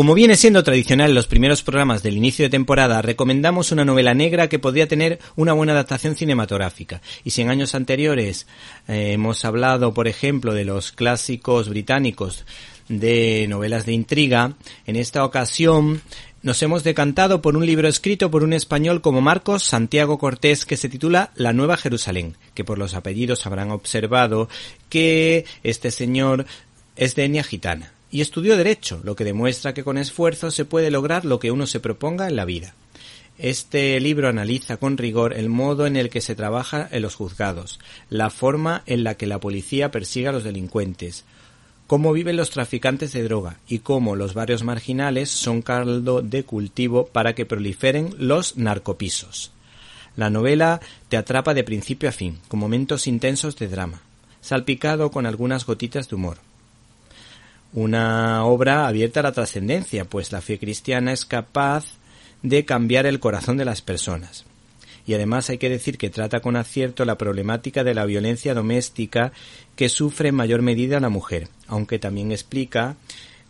Como viene siendo tradicional en los primeros programas del inicio de temporada, recomendamos una novela negra que podría tener una buena adaptación cinematográfica. Y si en años anteriores eh, hemos hablado, por ejemplo, de los clásicos británicos de novelas de intriga, en esta ocasión nos hemos decantado por un libro escrito por un español como Marcos Santiago Cortés que se titula La Nueva Jerusalén, que por los apellidos habrán observado que este señor es de etnia gitana y estudió Derecho, lo que demuestra que con esfuerzo se puede lograr lo que uno se proponga en la vida. Este libro analiza con rigor el modo en el que se trabaja en los juzgados, la forma en la que la policía persigue a los delincuentes, cómo viven los traficantes de droga y cómo los barrios marginales son caldo de cultivo para que proliferen los narcopisos. La novela te atrapa de principio a fin, con momentos intensos de drama, salpicado con algunas gotitas de humor una obra abierta a la trascendencia, pues la fe cristiana es capaz de cambiar el corazón de las personas. Y además hay que decir que trata con acierto la problemática de la violencia doméstica que sufre en mayor medida la mujer, aunque también explica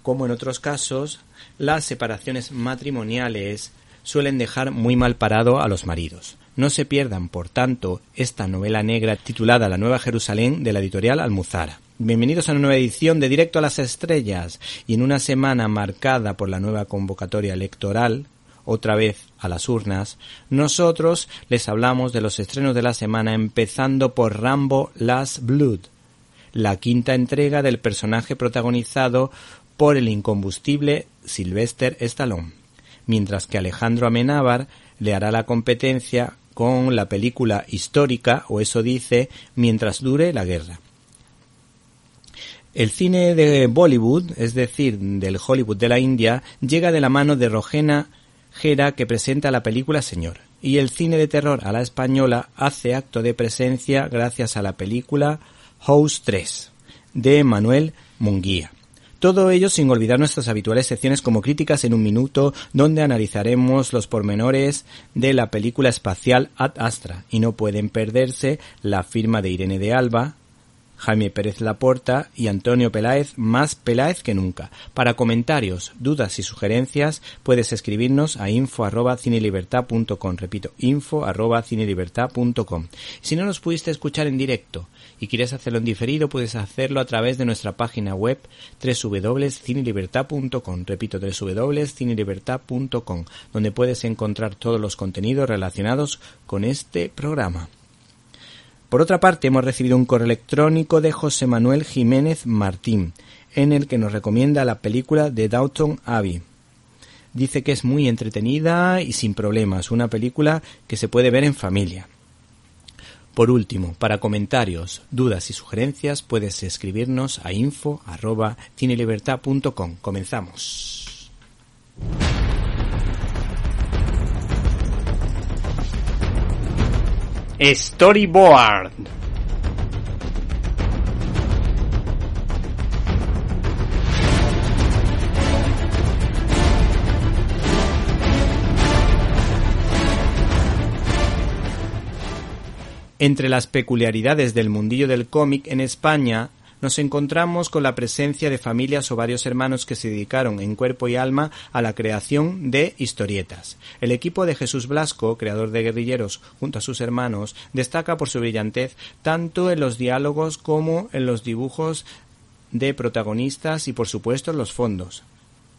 cómo en otros casos las separaciones matrimoniales suelen dejar muy mal parado a los maridos. No se pierdan, por tanto, esta novela negra titulada La Nueva Jerusalén de la editorial Almuzara. Bienvenidos a una nueva edición de Directo a las Estrellas y en una semana marcada por la nueva convocatoria electoral, otra vez a las urnas, nosotros les hablamos de los estrenos de la semana empezando por Rambo Last Blood, la quinta entrega del personaje protagonizado por el incombustible Sylvester Stallone, mientras que Alejandro Amenábar le hará la competencia con la película histórica, o eso dice, mientras dure la guerra. El cine de Bollywood, es decir, del Hollywood de la India, llega de la mano de Rogena Gera que presenta la película Señor, y el cine de terror a la española hace acto de presencia gracias a la película House 3 de Manuel Munguía. Todo ello sin olvidar nuestras habituales secciones como críticas en un minuto, donde analizaremos los pormenores de la película espacial Ad Astra, y no pueden perderse la firma de Irene de Alba, Jaime Pérez Laporta y Antonio Peláez, más Peláez que nunca. Para comentarios, dudas y sugerencias puedes escribirnos a info arroba cinelibertad.com. Repito, info arroba cinelibertad.com. Si no nos pudiste escuchar en directo y quieres hacerlo en diferido, puedes hacerlo a través de nuestra página web www.cinelibertad.com. Repito, www.cinelibertad.com, donde puedes encontrar todos los contenidos relacionados con este programa. Por otra parte, hemos recibido un correo electrónico de José Manuel Jiménez Martín, en el que nos recomienda la película de Downton Abbey. Dice que es muy entretenida y sin problemas, una película que se puede ver en familia. Por último, para comentarios, dudas y sugerencias puedes escribirnos a info arroba cinelibertad.com. Comenzamos. Storyboard. Entre las peculiaridades del mundillo del cómic en España nos encontramos con la presencia de familias o varios hermanos que se dedicaron en cuerpo y alma a la creación de historietas. El equipo de Jesús Blasco, creador de Guerrilleros, junto a sus hermanos, destaca por su brillantez tanto en los diálogos como en los dibujos de protagonistas y por supuesto los fondos.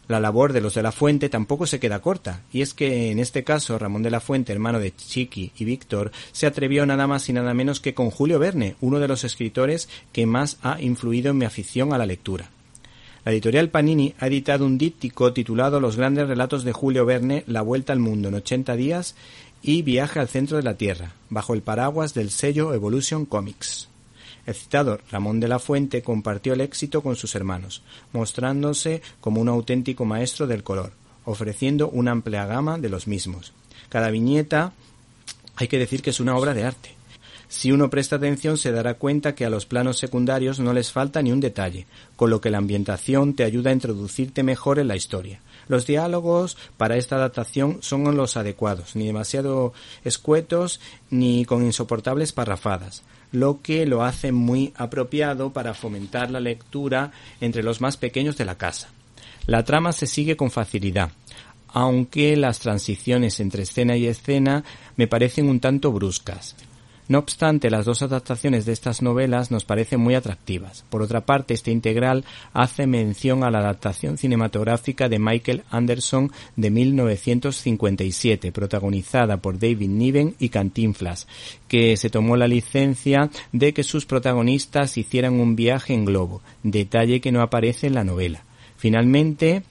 La labor de los de la Fuente tampoco se queda corta, y es que en este caso Ramón de la Fuente, hermano de Chiqui y Víctor, se atrevió nada más y nada menos que con Julio Verne, uno de los escritores que más ha influido en mi afición a la lectura. La editorial Panini ha editado un díptico titulado Los grandes relatos de Julio Verne, La vuelta al mundo en 80 días y Viaje al centro de la Tierra, bajo el paraguas del sello Evolution Comics. El citado Ramón de la Fuente compartió el éxito con sus hermanos, mostrándose como un auténtico maestro del color, ofreciendo una amplia gama de los mismos. Cada viñeta hay que decir que es una obra de arte. Si uno presta atención se dará cuenta que a los planos secundarios no les falta ni un detalle, con lo que la ambientación te ayuda a introducirte mejor en la historia. Los diálogos para esta adaptación son los adecuados, ni demasiado escuetos ni con insoportables parrafadas, lo que lo hace muy apropiado para fomentar la lectura entre los más pequeños de la casa. La trama se sigue con facilidad, aunque las transiciones entre escena y escena me parecen un tanto bruscas. No obstante, las dos adaptaciones de estas novelas nos parecen muy atractivas. Por otra parte, este integral hace mención a la adaptación cinematográfica de Michael Anderson de 1957, protagonizada por David Niven y Cantinflas, que se tomó la licencia de que sus protagonistas hicieran un viaje en globo, detalle que no aparece en la novela. Finalmente,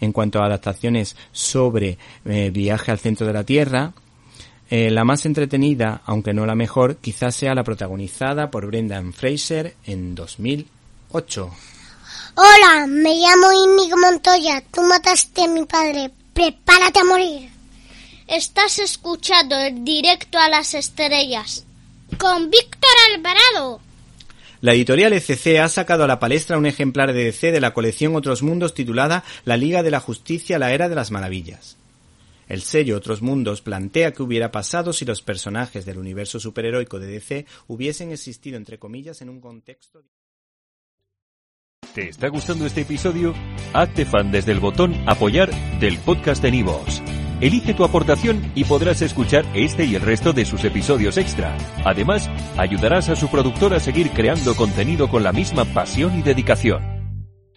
en cuanto a adaptaciones sobre eh, viaje al centro de la Tierra, eh, la más entretenida, aunque no la mejor, quizás sea la protagonizada por Brendan Fraser en 2008. Hola, me llamo Inigo Montoya. Tú mataste a mi padre. Prepárate a morir. Estás escuchando el directo a las estrellas. Con Víctor Alvarado. La editorial ECC ha sacado a la palestra un ejemplar de DC de la colección Otros Mundos titulada La Liga de la Justicia, la Era de las Maravillas. El sello Otros Mundos plantea qué hubiera pasado si los personajes del universo superheroico de DC hubiesen existido entre comillas en un contexto ¿Te está gustando este episodio? Hazte fan desde el botón Apoyar del podcast de Nivos. Elige tu aportación y podrás escuchar este y el resto de sus episodios extra. Además, ayudarás a su productor a seguir creando contenido con la misma pasión y dedicación.